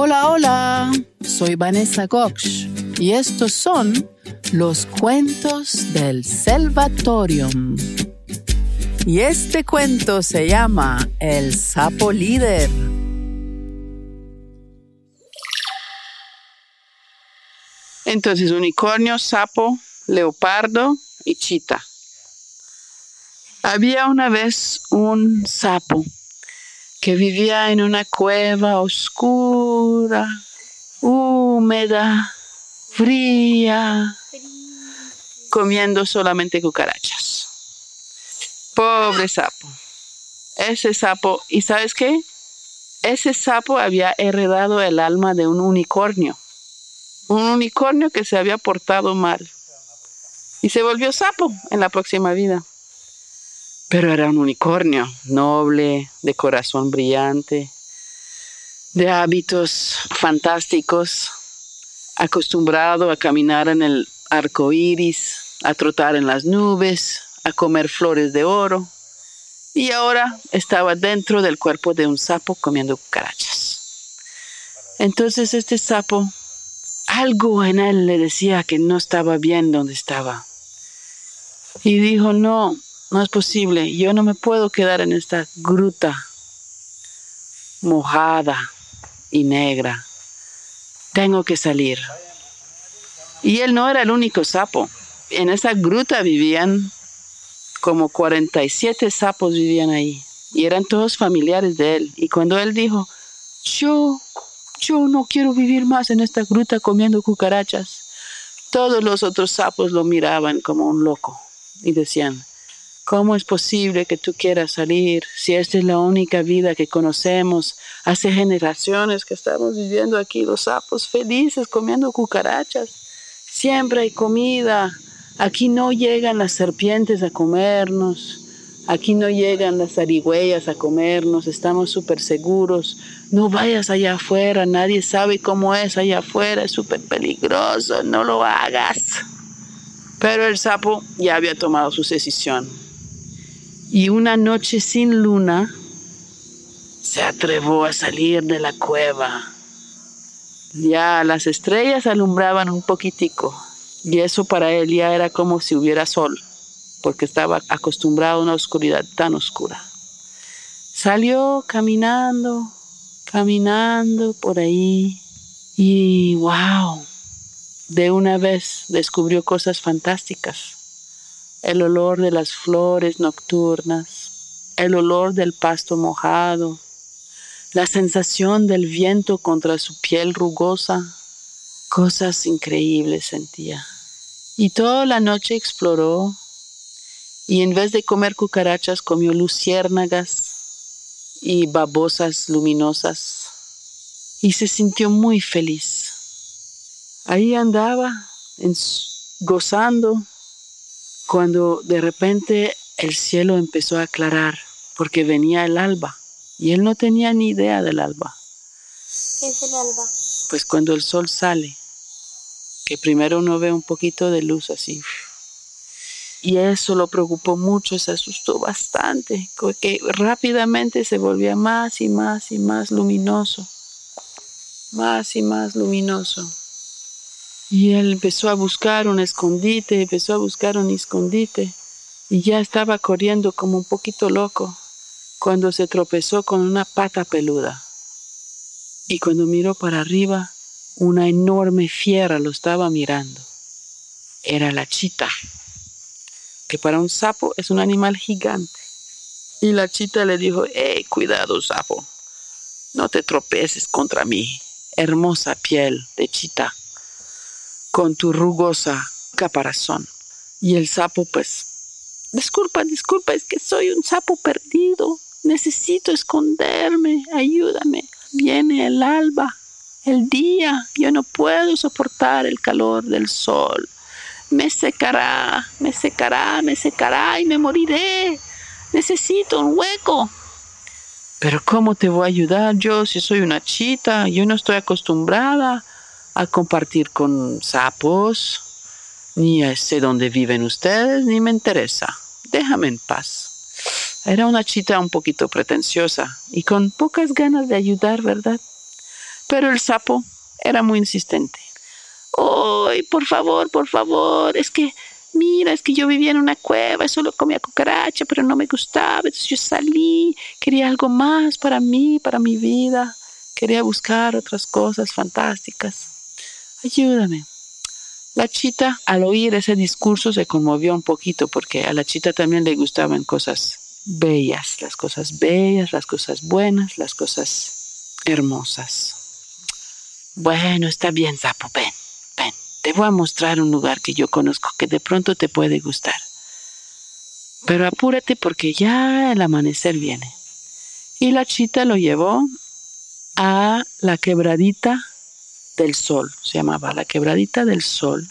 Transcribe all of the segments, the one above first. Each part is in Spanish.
Hola, hola, soy Vanessa Gox y estos son los cuentos del Salvatorium. Y este cuento se llama El sapo líder. Entonces, unicornio, sapo, leopardo y chita. Había una vez un sapo que vivía en una cueva oscura, húmeda, fría, comiendo solamente cucarachas. Pobre sapo. Ese sapo, ¿y sabes qué? Ese sapo había heredado el alma de un unicornio. Un unicornio que se había portado mal. Y se volvió sapo en la próxima vida. Pero era un unicornio, noble, de corazón brillante, de hábitos fantásticos, acostumbrado a caminar en el arco iris, a trotar en las nubes, a comer flores de oro. Y ahora estaba dentro del cuerpo de un sapo comiendo cucarachas. Entonces este sapo, algo en él le decía que no estaba bien donde estaba. Y dijo, no, no es posible. Yo no me puedo quedar en esta gruta mojada y negra. Tengo que salir. Y él no era el único sapo. En esa gruta vivían como 47 sapos vivían ahí. Y eran todos familiares de él. Y cuando él dijo, yo, yo no quiero vivir más en esta gruta comiendo cucarachas, todos los otros sapos lo miraban como un loco y decían, ¿Cómo es posible que tú quieras salir si esta es la única vida que conocemos? Hace generaciones que estamos viviendo aquí los sapos felices comiendo cucarachas. Siempre hay comida. Aquí no llegan las serpientes a comernos. Aquí no llegan las zarigüeyas a comernos. Estamos súper seguros. No vayas allá afuera. Nadie sabe cómo es allá afuera. Es súper peligroso. No lo hagas. Pero el sapo ya había tomado su decisión y una noche sin luna se atrevó a salir de la cueva. Ya las estrellas alumbraban un poquitico y eso para él ya era como si hubiera sol, porque estaba acostumbrado a una oscuridad tan oscura. Salió caminando, caminando por ahí y wow, de una vez descubrió cosas fantásticas el olor de las flores nocturnas, el olor del pasto mojado, la sensación del viento contra su piel rugosa, cosas increíbles sentía. Y toda la noche exploró y en vez de comer cucarachas comió luciérnagas y babosas luminosas y se sintió muy feliz. Ahí andaba gozando cuando de repente el cielo empezó a aclarar porque venía el alba y él no tenía ni idea del alba. ¿Qué es el alba? Pues cuando el sol sale, que primero uno ve un poquito de luz así. Y eso lo preocupó mucho, se asustó bastante, porque rápidamente se volvía más y más y más luminoso, más y más luminoso. Y él empezó a buscar un escondite, empezó a buscar un escondite y ya estaba corriendo como un poquito loco cuando se tropezó con una pata peluda. Y cuando miró para arriba, una enorme fiera lo estaba mirando. Era la chita, que para un sapo es un animal gigante. Y la chita le dijo, ¡eh, cuidado, sapo! No te tropeces contra mi hermosa piel de chita con tu rugosa caparazón. Y el sapo, pues, disculpa, disculpa, es que soy un sapo perdido. Necesito esconderme, ayúdame. Viene el alba, el día. Yo no puedo soportar el calor del sol. Me secará, me secará, me secará y me moriré. Necesito un hueco. Pero ¿cómo te voy a ayudar yo si soy una chita? Yo no estoy acostumbrada a compartir con sapos, ni sé dónde viven ustedes, ni me interesa. Déjame en paz. Era una chita un poquito pretenciosa y con pocas ganas de ayudar, ¿verdad? Pero el sapo era muy insistente. ¡Ay, por favor, por favor! Es que, mira, es que yo vivía en una cueva y solo comía cucaracha, pero no me gustaba. Entonces yo salí, quería algo más para mí, para mi vida. Quería buscar otras cosas fantásticas. Ayúdame. La chita, al oír ese discurso, se conmovió un poquito porque a la chita también le gustaban cosas bellas, las cosas bellas, las cosas buenas, las cosas hermosas. Bueno, está bien, Sapo, ven, ven. Te voy a mostrar un lugar que yo conozco que de pronto te puede gustar. Pero apúrate porque ya el amanecer viene. Y la chita lo llevó a la quebradita del sol, se llamaba la quebradita del sol,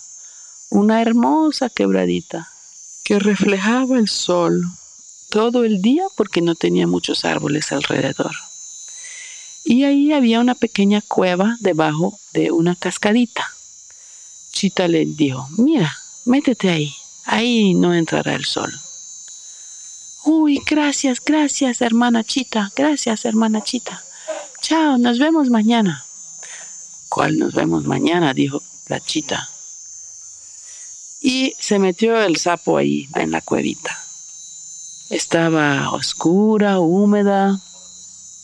una hermosa quebradita que reflejaba el sol todo el día porque no tenía muchos árboles alrededor. Y ahí había una pequeña cueva debajo de una cascadita. Chita le dijo, mira, métete ahí, ahí no entrará el sol. Uy, gracias, gracias, hermana Chita, gracias, hermana Chita. Chao, nos vemos mañana. ¿Cuál nos vemos mañana? dijo la chita. Y se metió el sapo ahí, en la cuevita. Estaba oscura, húmeda,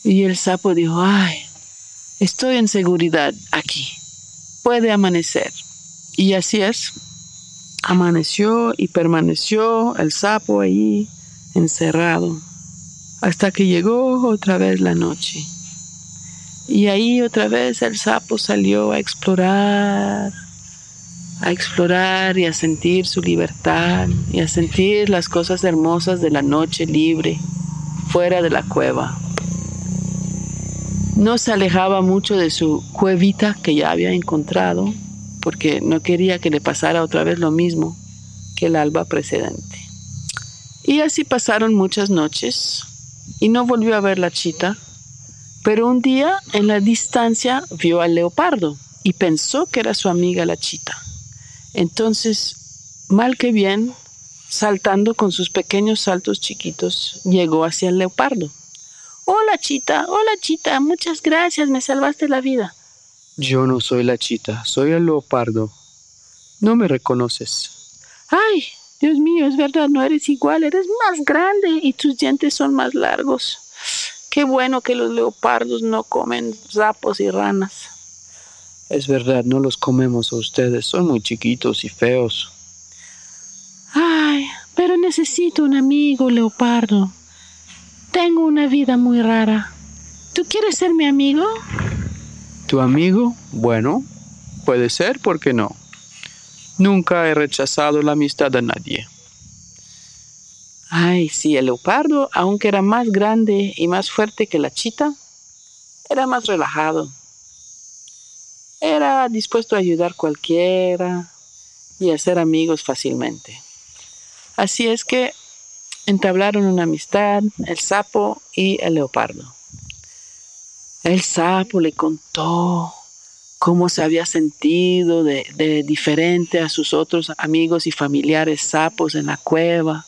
y el sapo dijo, ay, estoy en seguridad aquí, puede amanecer. Y así es, amaneció y permaneció el sapo ahí, encerrado, hasta que llegó otra vez la noche. Y ahí otra vez el sapo salió a explorar, a explorar y a sentir su libertad y a sentir las cosas hermosas de la noche libre, fuera de la cueva. No se alejaba mucho de su cuevita que ya había encontrado, porque no quería que le pasara otra vez lo mismo que el alba precedente. Y así pasaron muchas noches y no volvió a ver la chita pero un día en la distancia vio al leopardo y pensó que era su amiga la chita. Entonces, mal que bien, saltando con sus pequeños saltos chiquitos, llegó hacia el leopardo. Hola chita, hola chita, muchas gracias, me salvaste la vida. Yo no soy la chita, soy el leopardo. No me reconoces. Ay, Dios mío, es verdad, no eres igual, eres más grande y tus dientes son más largos. Qué bueno que los leopardos no comen sapos y ranas. Es verdad, no los comemos a ustedes, son muy chiquitos y feos. Ay, pero necesito un amigo leopardo. Tengo una vida muy rara. ¿Tú quieres ser mi amigo? ¿Tu amigo? Bueno, puede ser, ¿por qué no? Nunca he rechazado la amistad de nadie. Ay, sí, el leopardo, aunque era más grande y más fuerte que la chita, era más relajado. Era dispuesto a ayudar cualquiera y a ser amigos fácilmente. Así es que entablaron una amistad el sapo y el leopardo. El sapo le contó cómo se había sentido de diferente a sus otros amigos y familiares sapos en la cueva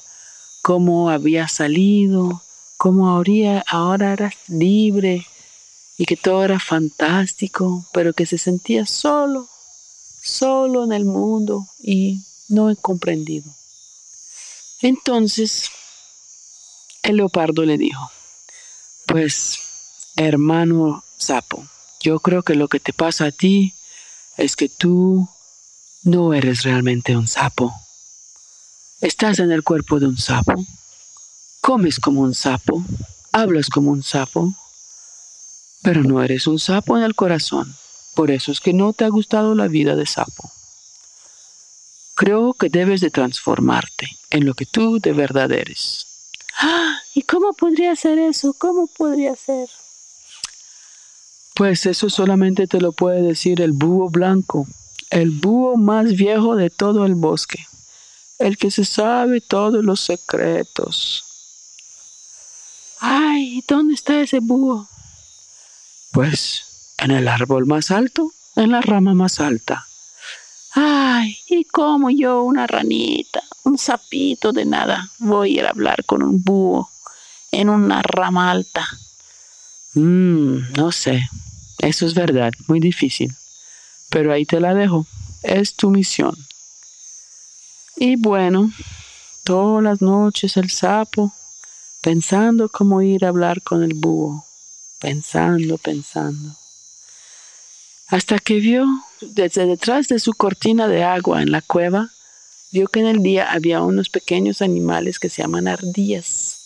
cómo había salido, cómo ahora, ahora era libre y que todo era fantástico, pero que se sentía solo, solo en el mundo y no comprendido. Entonces, el leopardo le dijo, pues, hermano sapo, yo creo que lo que te pasa a ti es que tú no eres realmente un sapo Estás en el cuerpo de un sapo, comes como un sapo, hablas como un sapo, pero no eres un sapo en el corazón. Por eso es que no te ha gustado la vida de sapo. Creo que debes de transformarte en lo que tú de verdad eres. Ah, ¿Y cómo podría ser eso? ¿Cómo podría ser? Pues eso solamente te lo puede decir el búho blanco, el búho más viejo de todo el bosque el que se sabe todos los secretos. Ay, ¿dónde está ese búho? Pues en el árbol más alto, en la rama más alta. Ay, ¿y cómo yo, una ranita, un sapito de nada, voy a ir a hablar con un búho en una rama alta? Mmm, no sé. eso es verdad, muy difícil. Pero ahí te la dejo. Es tu misión. Y bueno, todas las noches el sapo, pensando cómo ir a hablar con el búho, pensando, pensando. Hasta que vio desde detrás de su cortina de agua en la cueva, vio que en el día había unos pequeños animales que se llaman ardillas,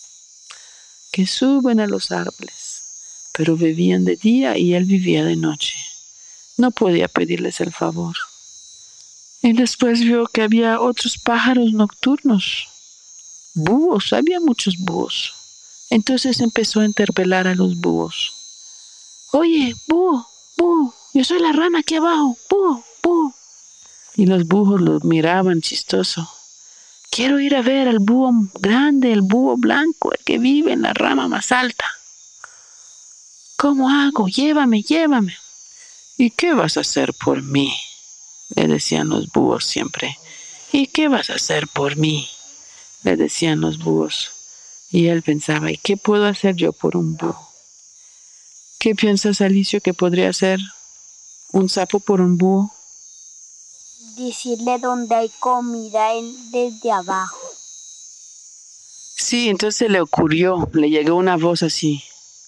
que suben a los árboles, pero vivían de día y él vivía de noche. No podía pedirles el favor. Y después vio que había otros pájaros nocturnos, búhos, había muchos búhos. Entonces empezó a interpelar a los búhos. Oye, búho, búho, yo soy la rana aquí abajo, búho, búho. Y los búhos lo miraban chistoso. Quiero ir a ver al búho grande, el búho blanco, el que vive en la rama más alta. ¿Cómo hago? Llévame, llévame. ¿Y qué vas a hacer por mí? Le decían los búhos siempre. ¿Y qué vas a hacer por mí? le decían los búhos. Y él pensaba, ¿y qué puedo hacer yo por un búho? ¿Qué piensas, Alicio, que podría hacer un sapo por un búho? Decirle dónde hay comida desde abajo. Sí, entonces le ocurrió, le llegó una voz así,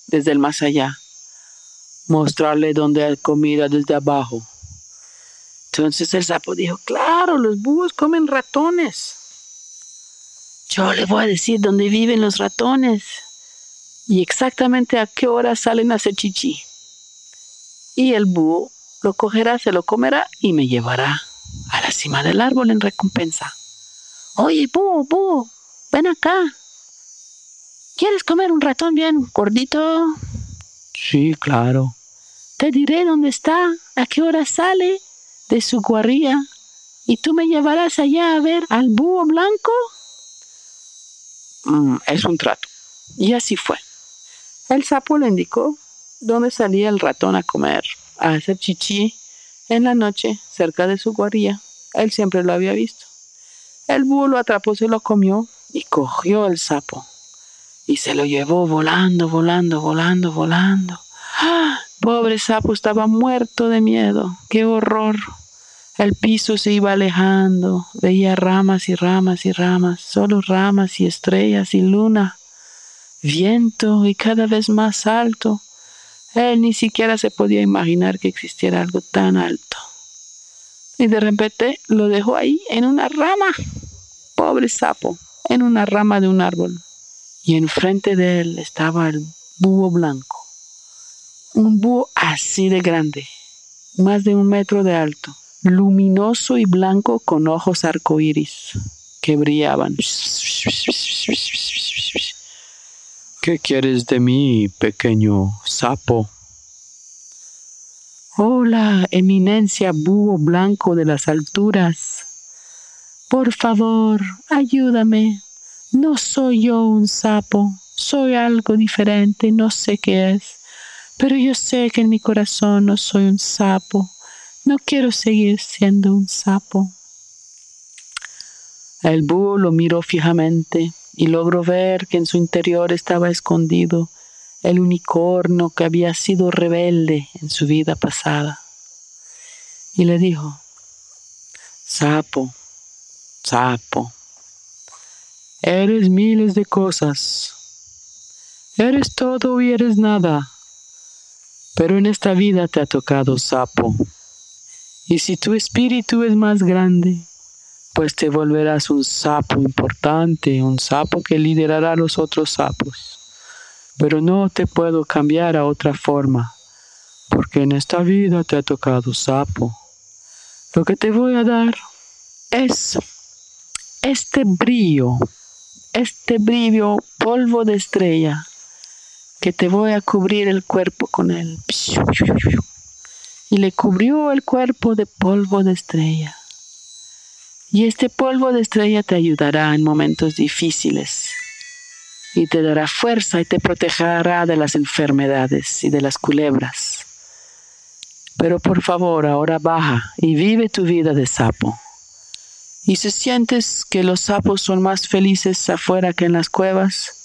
desde el más allá, mostrarle dónde hay comida desde abajo. Entonces el sapo dijo, claro, los búhos comen ratones. Yo le voy a decir dónde viven los ratones y exactamente a qué hora salen a hacer chichi. Y el búho lo cogerá, se lo comerá y me llevará a la cima del árbol en recompensa. Oye, búho, búho, ven acá. ¿Quieres comer un ratón bien gordito? Sí, claro. Te diré dónde está, a qué hora sale de su guarría y tú me llevarás allá a ver al búho blanco? Mm, es un trato. Y así fue. El sapo le indicó dónde salía el ratón a comer, a hacer chichi en la noche cerca de su guarilla. Él siempre lo había visto. El búho lo atrapó, se lo comió y cogió el sapo. Y se lo llevó volando, volando, volando, volando. ¡Ah! Pobre sapo estaba muerto de miedo. ¡Qué horror! El piso se iba alejando, veía ramas y ramas y ramas, solo ramas y estrellas y luna, viento y cada vez más alto. Él ni siquiera se podía imaginar que existiera algo tan alto. Y de repente lo dejó ahí en una rama, pobre sapo, en una rama de un árbol. Y enfrente de él estaba el búho blanco, un búho así de grande, más de un metro de alto luminoso y blanco con ojos arcoíris que brillaban. ¿Qué quieres de mí, pequeño sapo? Hola, eminencia búho blanco de las alturas. Por favor, ayúdame. No soy yo un sapo, soy algo diferente, no sé qué es, pero yo sé que en mi corazón no soy un sapo. No quiero seguir siendo un sapo. El búho lo miró fijamente y logró ver que en su interior estaba escondido el unicornio que había sido rebelde en su vida pasada. Y le dijo, Sapo, sapo, eres miles de cosas, eres todo y eres nada, pero en esta vida te ha tocado sapo. Y si tu espíritu es más grande, pues te volverás un sapo importante, un sapo que liderará a los otros sapos. Pero no te puedo cambiar a otra forma, porque en esta vida te ha tocado sapo. Lo que te voy a dar es este brillo, este brillo polvo de estrella, que te voy a cubrir el cuerpo con él y le cubrió el cuerpo de polvo de estrella. Y este polvo de estrella te ayudará en momentos difíciles y te dará fuerza y te protegerá de las enfermedades y de las culebras. Pero por favor, ahora baja y vive tu vida de sapo. Y si sientes que los sapos son más felices afuera que en las cuevas,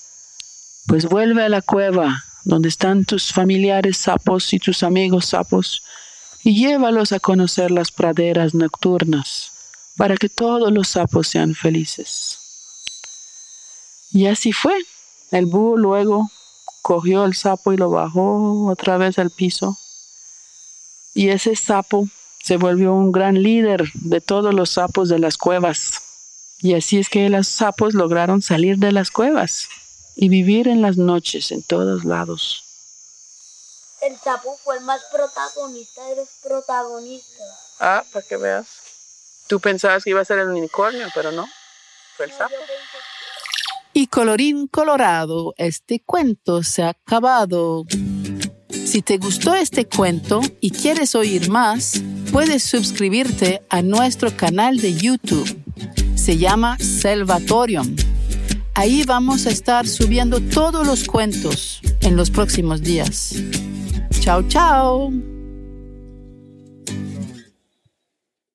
pues vuelve a la cueva donde están tus familiares sapos y tus amigos sapos, y llévalos a conocer las praderas nocturnas, para que todos los sapos sean felices. Y así fue. El búho luego cogió el sapo y lo bajó otra vez al piso. Y ese sapo se volvió un gran líder de todos los sapos de las cuevas. Y así es que los sapos lograron salir de las cuevas y vivir en las noches en todos lados. El sapo fue el más protagonista de los protagonistas. Ah, para que veas. Tú pensabas que iba a ser el unicornio, pero no. Fue el sapo. Y colorín colorado, este cuento se ha acabado. Si te gustó este cuento y quieres oír más, puedes suscribirte a nuestro canal de YouTube. Se llama Salvatorium. Ahí vamos a estar subiendo todos los cuentos en los próximos días. Chao, chao.